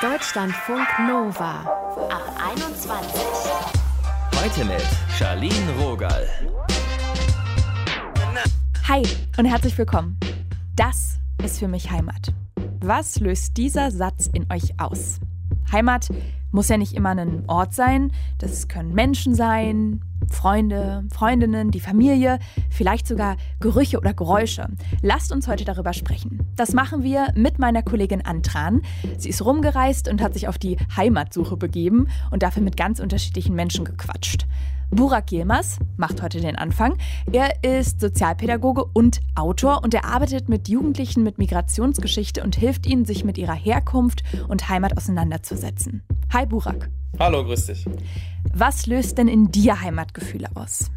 Deutschlandfunk Nova ab 21. Heute mit Charlene Rogal. Hi und herzlich willkommen. Das ist für mich Heimat. Was löst dieser Satz in euch aus? Heimat muss ja nicht immer ein Ort sein, das können Menschen sein, Freunde, Freundinnen, die Familie, vielleicht sogar Gerüche oder Geräusche. Lasst uns heute darüber sprechen. Das machen wir mit meiner Kollegin Antran. Sie ist rumgereist und hat sich auf die Heimatsuche begeben und dafür mit ganz unterschiedlichen Menschen gequatscht. Burak Yilmaz macht heute den Anfang. Er ist Sozialpädagoge und Autor und er arbeitet mit Jugendlichen mit Migrationsgeschichte und hilft ihnen, sich mit ihrer Herkunft und Heimat auseinanderzusetzen. Hi Burak. Hallo, grüß dich. Was löst denn in dir Heimatgefühle aus?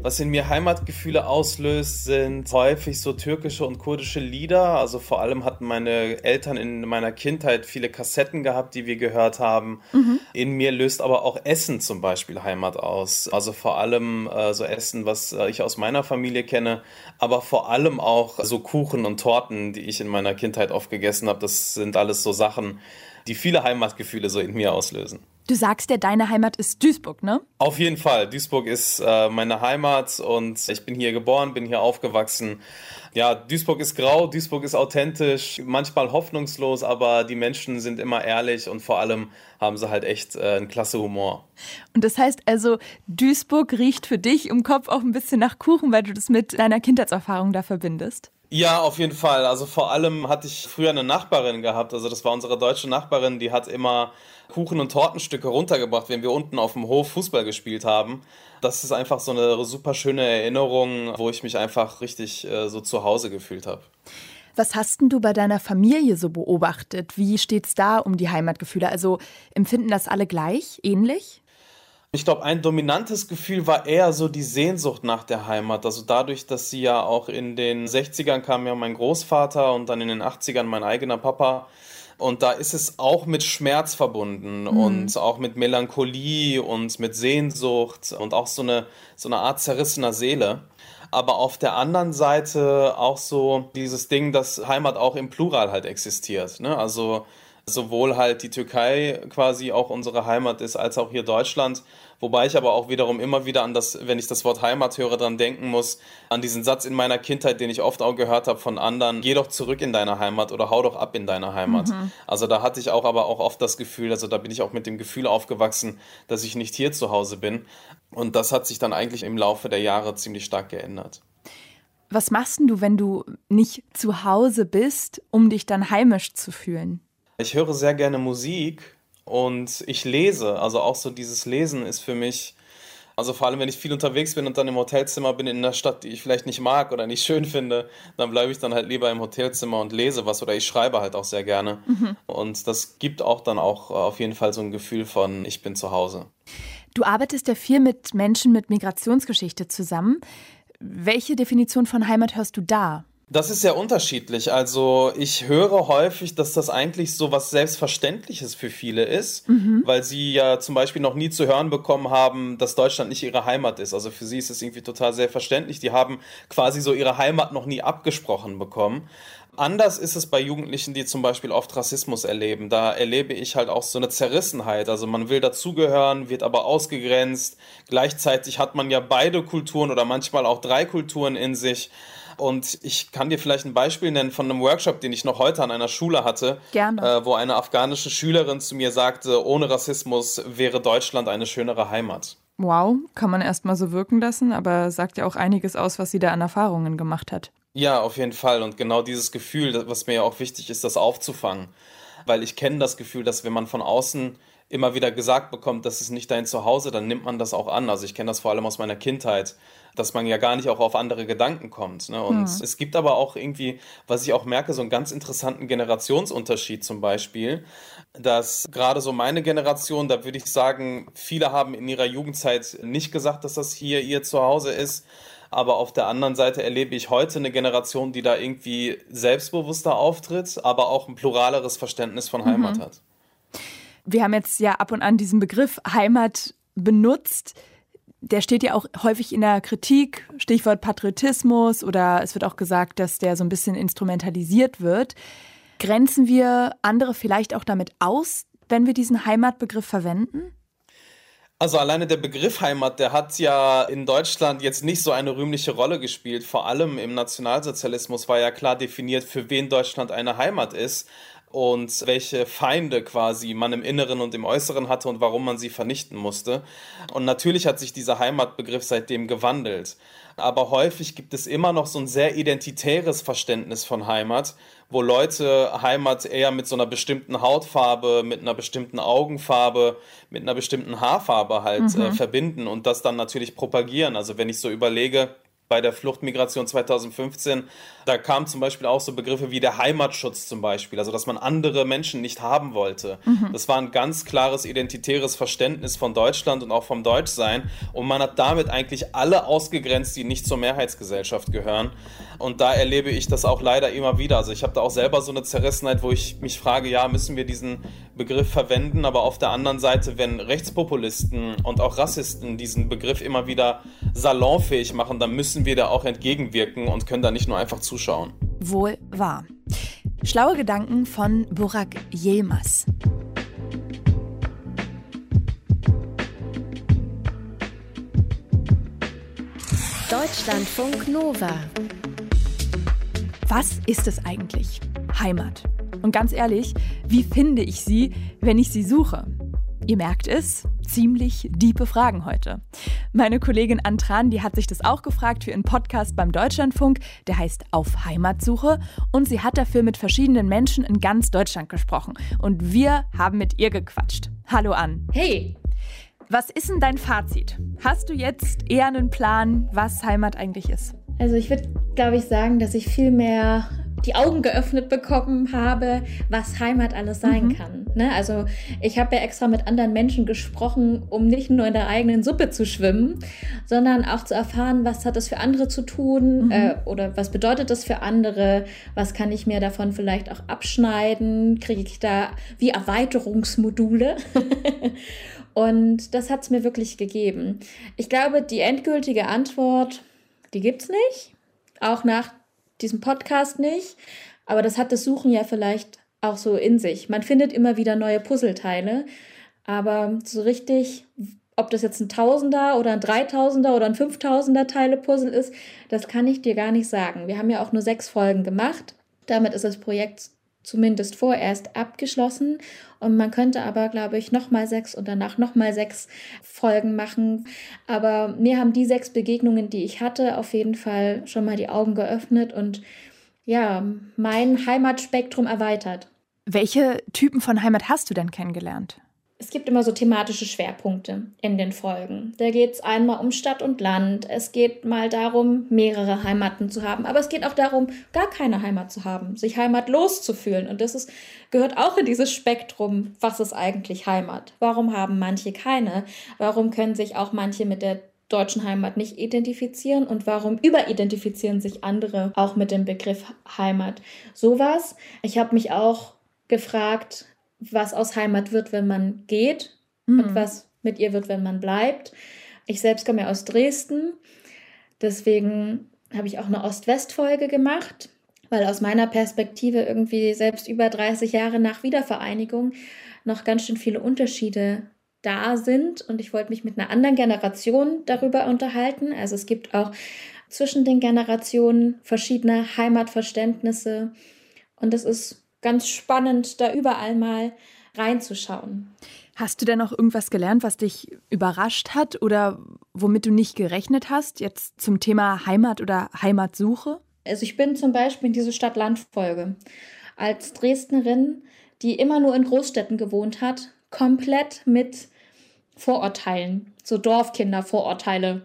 Was in mir Heimatgefühle auslöst, sind häufig so türkische und kurdische Lieder. Also vor allem hatten meine Eltern in meiner Kindheit viele Kassetten gehabt, die wir gehört haben. Mhm. In mir löst aber auch Essen zum Beispiel Heimat aus. Also vor allem äh, so Essen, was äh, ich aus meiner Familie kenne, aber vor allem auch so Kuchen und Torten, die ich in meiner Kindheit oft gegessen habe. Das sind alles so Sachen, die viele Heimatgefühle so in mir auslösen. Du sagst ja, deine Heimat ist Duisburg, ne? Auf jeden Fall. Duisburg ist äh, meine Heimat und ich bin hier geboren, bin hier aufgewachsen. Ja, Duisburg ist grau, Duisburg ist authentisch, manchmal hoffnungslos, aber die Menschen sind immer ehrlich und vor allem haben sie halt echt äh, einen klasse Humor. Und das heißt also, Duisburg riecht für dich im Kopf auch ein bisschen nach Kuchen, weil du das mit deiner Kindheitserfahrung da verbindest? Ja, auf jeden Fall. Also vor allem hatte ich früher eine Nachbarin gehabt. Also das war unsere deutsche Nachbarin, die hat immer Kuchen und Tortenstücke runtergebracht, wenn wir unten auf dem Hof Fußball gespielt haben. Das ist einfach so eine super schöne Erinnerung, wo ich mich einfach richtig äh, so zu Hause gefühlt habe. Was hast denn du bei deiner Familie so beobachtet? Wie steht's da um die Heimatgefühle? Also empfinden das alle gleich, ähnlich? Ich glaube, ein dominantes Gefühl war eher so die Sehnsucht nach der Heimat. Also dadurch, dass sie ja auch in den 60ern kam ja mein Großvater und dann in den 80ern mein eigener Papa. Und da ist es auch mit Schmerz verbunden mhm. und auch mit Melancholie und mit Sehnsucht und auch so eine, so eine Art zerrissener Seele. Aber auf der anderen Seite auch so dieses Ding, dass Heimat auch im Plural halt existiert. Ne? Also sowohl halt die Türkei quasi auch unsere Heimat ist, als auch hier Deutschland. Wobei ich aber auch wiederum immer wieder an das, wenn ich das Wort Heimat höre, dran denken muss, an diesen Satz in meiner Kindheit, den ich oft auch gehört habe von anderen, geh doch zurück in deine Heimat oder hau doch ab in deine Heimat. Mhm. Also da hatte ich auch aber auch oft das Gefühl, also da bin ich auch mit dem Gefühl aufgewachsen, dass ich nicht hier zu Hause bin. Und das hat sich dann eigentlich im Laufe der Jahre ziemlich stark geändert. Was machst du, wenn du nicht zu Hause bist, um dich dann heimisch zu fühlen? Ich höre sehr gerne Musik und ich lese. Also auch so dieses Lesen ist für mich, also vor allem wenn ich viel unterwegs bin und dann im Hotelzimmer bin in einer Stadt, die ich vielleicht nicht mag oder nicht schön finde, dann bleibe ich dann halt lieber im Hotelzimmer und lese was oder ich schreibe halt auch sehr gerne. Mhm. Und das gibt auch dann auch auf jeden Fall so ein Gefühl von, ich bin zu Hause. Du arbeitest ja viel mit Menschen mit Migrationsgeschichte zusammen. Welche Definition von Heimat hörst du da? Das ist sehr unterschiedlich. Also ich höre häufig, dass das eigentlich so was Selbstverständliches für viele ist, mhm. weil sie ja zum Beispiel noch nie zu hören bekommen haben, dass Deutschland nicht ihre Heimat ist. Also für sie ist es irgendwie total selbstverständlich. Die haben quasi so ihre Heimat noch nie abgesprochen bekommen. Anders ist es bei Jugendlichen, die zum Beispiel oft Rassismus erleben. Da erlebe ich halt auch so eine Zerrissenheit. Also man will dazugehören, wird aber ausgegrenzt. Gleichzeitig hat man ja beide Kulturen oder manchmal auch drei Kulturen in sich. Und ich kann dir vielleicht ein Beispiel nennen von einem Workshop, den ich noch heute an einer Schule hatte, äh, wo eine afghanische Schülerin zu mir sagte, ohne Rassismus wäre Deutschland eine schönere Heimat. Wow, kann man erstmal so wirken lassen, aber sagt ja auch einiges aus, was sie da an Erfahrungen gemacht hat. Ja, auf jeden Fall. Und genau dieses Gefühl, was mir ja auch wichtig ist, das aufzufangen. Weil ich kenne das Gefühl, dass wenn man von außen immer wieder gesagt bekommt, das ist nicht dein Zuhause, dann nimmt man das auch an. Also ich kenne das vor allem aus meiner Kindheit, dass man ja gar nicht auch auf andere Gedanken kommt. Ne? Und mhm. es gibt aber auch irgendwie, was ich auch merke, so einen ganz interessanten Generationsunterschied zum Beispiel, dass gerade so meine Generation, da würde ich sagen, viele haben in ihrer Jugendzeit nicht gesagt, dass das hier ihr Zuhause ist. Aber auf der anderen Seite erlebe ich heute eine Generation, die da irgendwie selbstbewusster auftritt, aber auch ein pluraleres Verständnis von Heimat mhm. hat. Wir haben jetzt ja ab und an diesen Begriff Heimat benutzt. Der steht ja auch häufig in der Kritik, Stichwort Patriotismus oder es wird auch gesagt, dass der so ein bisschen instrumentalisiert wird. Grenzen wir andere vielleicht auch damit aus, wenn wir diesen Heimatbegriff verwenden? Also alleine der Begriff Heimat, der hat ja in Deutschland jetzt nicht so eine rühmliche Rolle gespielt. Vor allem im Nationalsozialismus war ja klar definiert, für wen Deutschland eine Heimat ist und welche Feinde quasi man im Inneren und im Äußeren hatte und warum man sie vernichten musste. Und natürlich hat sich dieser Heimatbegriff seitdem gewandelt. Aber häufig gibt es immer noch so ein sehr identitäres Verständnis von Heimat, wo Leute Heimat eher mit so einer bestimmten Hautfarbe, mit einer bestimmten Augenfarbe, mit einer bestimmten Haarfarbe halt äh, mhm. äh, verbinden und das dann natürlich propagieren. Also wenn ich so überlege, bei der Fluchtmigration 2015, da kamen zum Beispiel auch so Begriffe wie der Heimatschutz zum Beispiel, also dass man andere Menschen nicht haben wollte. Mhm. Das war ein ganz klares identitäres Verständnis von Deutschland und auch vom Deutschsein und man hat damit eigentlich alle ausgegrenzt, die nicht zur Mehrheitsgesellschaft gehören. Und da erlebe ich das auch leider immer wieder. Also ich habe da auch selber so eine Zerrissenheit, wo ich mich frage, ja, müssen wir diesen Begriff verwenden, aber auf der anderen Seite, wenn Rechtspopulisten und auch Rassisten diesen Begriff immer wieder salonfähig machen, dann müssen wir da auch entgegenwirken und können da nicht nur einfach zuschauen. Wohl wahr. Schlaue Gedanken von Burak Yilmaz. Deutschlandfunk Nova. Was ist es eigentlich? Heimat. Und ganz ehrlich, wie finde ich sie, wenn ich sie suche? Ihr merkt es, ziemlich diepe Fragen heute. Meine Kollegin Antran, die hat sich das auch gefragt für ihren Podcast beim Deutschlandfunk, der heißt Auf Heimatsuche und sie hat dafür mit verschiedenen Menschen in ganz Deutschland gesprochen und wir haben mit ihr gequatscht. Hallo an. Hey. Was ist denn dein Fazit? Hast du jetzt eher einen Plan, was Heimat eigentlich ist? Also ich würde, glaube ich, sagen, dass ich viel mehr die Augen geöffnet bekommen habe, was Heimat alles sein mhm. kann. Ne? Also ich habe ja extra mit anderen Menschen gesprochen, um nicht nur in der eigenen Suppe zu schwimmen, sondern auch zu erfahren, was hat das für andere zu tun mhm. äh, oder was bedeutet das für andere, was kann ich mir davon vielleicht auch abschneiden, kriege ich da wie Erweiterungsmodule. Und das hat es mir wirklich gegeben. Ich glaube, die endgültige Antwort, die gibt es nicht. Auch nach diesem Podcast nicht. Aber das hat das Suchen ja vielleicht auch so in sich. Man findet immer wieder neue Puzzleteile, aber so richtig, ob das jetzt ein Tausender oder ein Dreitausender oder ein Fünftausender Teile Puzzle ist, das kann ich dir gar nicht sagen. Wir haben ja auch nur sechs Folgen gemacht. Damit ist das Projekt zumindest vorerst abgeschlossen. Und man könnte aber, glaube ich, nochmal sechs und danach nochmal sechs Folgen machen. Aber mir haben die sechs Begegnungen, die ich hatte, auf jeden Fall schon mal die Augen geöffnet und ja, mein Heimatspektrum erweitert. Welche Typen von Heimat hast du denn kennengelernt? Es gibt immer so thematische Schwerpunkte in den Folgen. Da geht es einmal um Stadt und Land. Es geht mal darum, mehrere Heimaten zu haben. Aber es geht auch darum, gar keine Heimat zu haben, sich heimatlos zu fühlen. Und das ist, gehört auch in dieses Spektrum, was ist eigentlich Heimat? Warum haben manche keine? Warum können sich auch manche mit der deutschen Heimat nicht identifizieren und warum überidentifizieren sich andere auch mit dem Begriff Heimat? Sowas. Ich habe mich auch gefragt, was aus Heimat wird, wenn man geht mhm. und was mit ihr wird, wenn man bleibt. Ich selbst komme ja aus Dresden, deswegen habe ich auch eine Ost-West-Folge gemacht, weil aus meiner Perspektive irgendwie selbst über 30 Jahre nach Wiedervereinigung noch ganz schön viele Unterschiede da sind und ich wollte mich mit einer anderen Generation darüber unterhalten. Also es gibt auch zwischen den Generationen verschiedene Heimatverständnisse und es ist ganz spannend, da überall mal reinzuschauen. Hast du denn noch irgendwas gelernt, was dich überrascht hat oder womit du nicht gerechnet hast, jetzt zum Thema Heimat oder Heimatsuche? Also ich bin zum Beispiel in diese Stadt-Land-Folge als Dresdnerin, die immer nur in Großstädten gewohnt hat, komplett mit Vorurteilen, so Dorfkinder-Vorurteile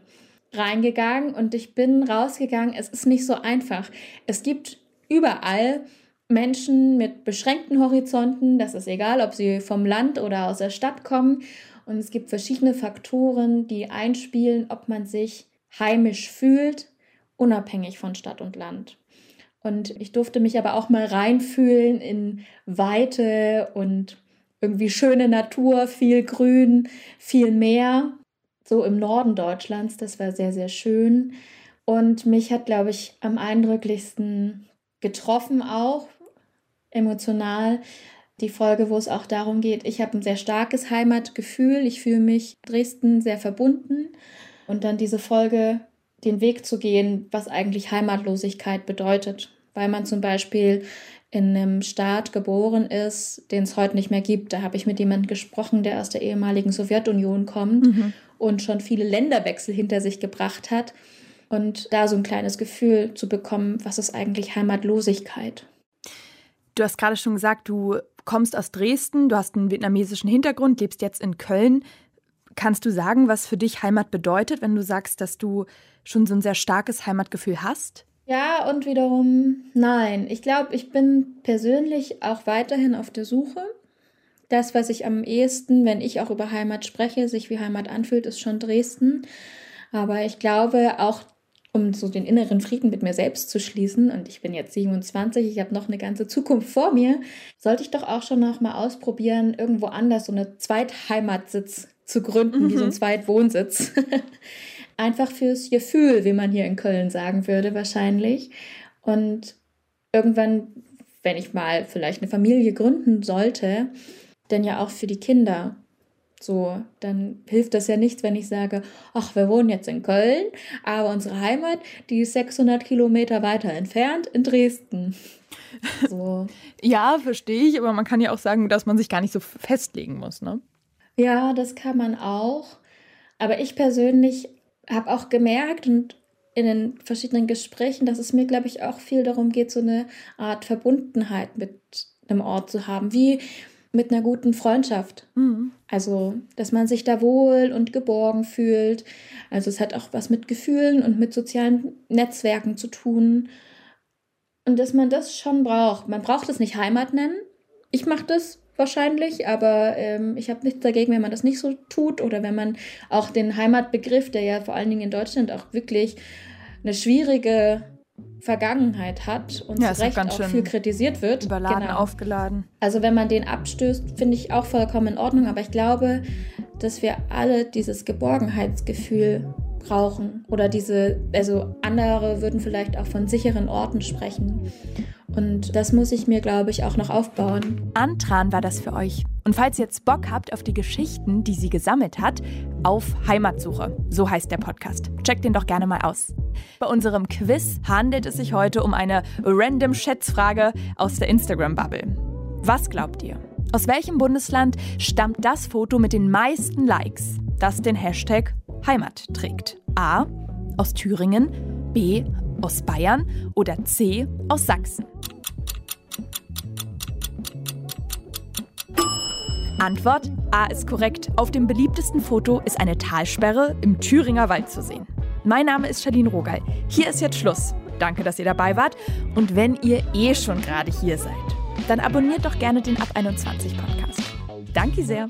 reingegangen und ich bin rausgegangen. Es ist nicht so einfach. Es gibt überall Menschen mit beschränkten Horizonten, das ist egal, ob sie vom Land oder aus der Stadt kommen. Und es gibt verschiedene Faktoren, die einspielen, ob man sich heimisch fühlt, unabhängig von Stadt und Land. Und ich durfte mich aber auch mal reinfühlen in Weite und irgendwie schöne Natur, viel Grün, viel Meer. So im Norden Deutschlands, das war sehr, sehr schön. Und mich hat, glaube ich, am eindrücklichsten getroffen auch, emotional. Die Folge, wo es auch darum geht, ich habe ein sehr starkes Heimatgefühl, ich fühle mich Dresden sehr verbunden. Und dann diese Folge, den Weg zu gehen, was eigentlich Heimatlosigkeit bedeutet. Weil man zum Beispiel in einem Staat geboren ist, den es heute nicht mehr gibt. Da habe ich mit jemandem gesprochen, der aus der ehemaligen Sowjetunion kommt mhm. und schon viele Länderwechsel hinter sich gebracht hat. Und da so ein kleines Gefühl zu bekommen, was ist eigentlich Heimatlosigkeit? Du hast gerade schon gesagt, du kommst aus Dresden, du hast einen vietnamesischen Hintergrund, lebst jetzt in Köln. Kannst du sagen, was für dich Heimat bedeutet, wenn du sagst, dass du schon so ein sehr starkes Heimatgefühl hast? Ja, und wiederum nein. Ich glaube, ich bin persönlich auch weiterhin auf der Suche. Das, was ich am ehesten, wenn ich auch über Heimat spreche, sich wie Heimat anfühlt, ist schon Dresden. Aber ich glaube, auch um so den inneren Frieden mit mir selbst zu schließen, und ich bin jetzt 27, ich habe noch eine ganze Zukunft vor mir, sollte ich doch auch schon noch mal ausprobieren, irgendwo anders so eine Zweitheimatsitz zu gründen, mhm. wie so ein mhm. Zweitwohnsitz. Einfach fürs Gefühl, wie man hier in Köln sagen würde, wahrscheinlich. Und irgendwann, wenn ich mal vielleicht eine Familie gründen sollte, dann ja auch für die Kinder. So, dann hilft das ja nichts, wenn ich sage, ach, wir wohnen jetzt in Köln, aber unsere Heimat, die ist 600 Kilometer weiter entfernt in Dresden. So. ja, verstehe ich, aber man kann ja auch sagen, dass man sich gar nicht so festlegen muss, ne? Ja, das kann man auch. Aber ich persönlich habe auch gemerkt und in den verschiedenen Gesprächen, dass es mir, glaube ich, auch viel darum geht, so eine Art Verbundenheit mit einem Ort zu haben, wie mit einer guten Freundschaft. Mhm. Also, dass man sich da wohl und geborgen fühlt. Also, es hat auch was mit Gefühlen und mit sozialen Netzwerken zu tun. Und dass man das schon braucht. Man braucht es nicht Heimat nennen. Ich mache das wahrscheinlich, aber ähm, ich habe nichts dagegen, wenn man das nicht so tut oder wenn man auch den Heimatbegriff, der ja vor allen Dingen in Deutschland auch wirklich eine schwierige Vergangenheit hat und ja, zu Recht auch, viel kritisiert wird. Überladen, genau. aufgeladen. Also wenn man den abstößt, finde ich auch vollkommen in Ordnung, aber ich glaube, dass wir alle dieses Geborgenheitsgefühl brauchen oder diese, also andere würden vielleicht auch von sicheren Orten sprechen. Und das muss ich mir, glaube ich, auch noch aufbauen. Antran war das für euch. Und falls ihr jetzt Bock habt auf die Geschichten, die sie gesammelt hat, auf Heimatsuche. So heißt der Podcast. Checkt den doch gerne mal aus. Bei unserem Quiz handelt es sich heute um eine random Schätzfrage aus der Instagram-Bubble. Was glaubt ihr? Aus welchem Bundesland stammt das Foto mit den meisten Likes, das den Hashtag Heimat trägt? A. Aus Thüringen, B. Aus Bayern oder C. Aus Sachsen? Antwort A ist korrekt. Auf dem beliebtesten Foto ist eine Talsperre im Thüringer Wald zu sehen. Mein Name ist Charlene Rogal. Hier ist jetzt Schluss. Danke, dass ihr dabei wart. Und wenn ihr eh schon gerade hier seid, dann abonniert doch gerne den Ab 21 Podcast. Danke sehr.